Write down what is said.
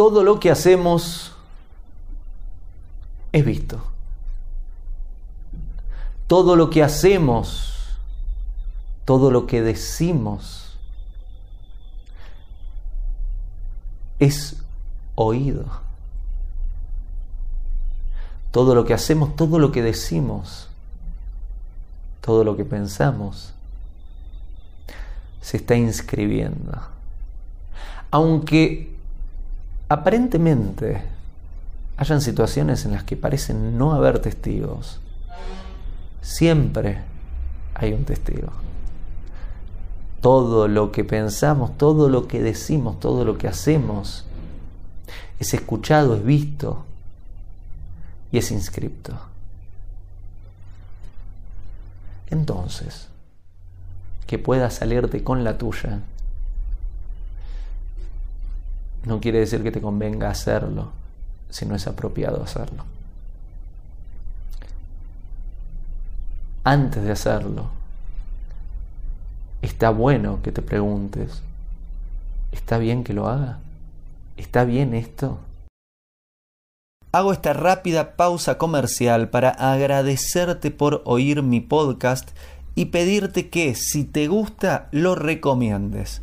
todo lo que hacemos es visto. Todo lo que hacemos, todo lo que decimos es oído. Todo lo que hacemos, todo lo que decimos, todo lo que pensamos, se está inscribiendo. Aunque aparentemente hayan situaciones en las que parecen no haber testigos, siempre hay un testigo. Todo lo que pensamos, todo lo que decimos, todo lo que hacemos es escuchado, es visto y es inscripto. Entonces, que puedas salirte con la tuya no quiere decir que te convenga hacerlo si no es apropiado hacerlo. Antes de hacerlo, está bueno que te preguntes, ¿está bien que lo haga? ¿Está bien esto? Hago esta rápida pausa comercial para agradecerte por oír mi podcast y pedirte que si te gusta lo recomiendes.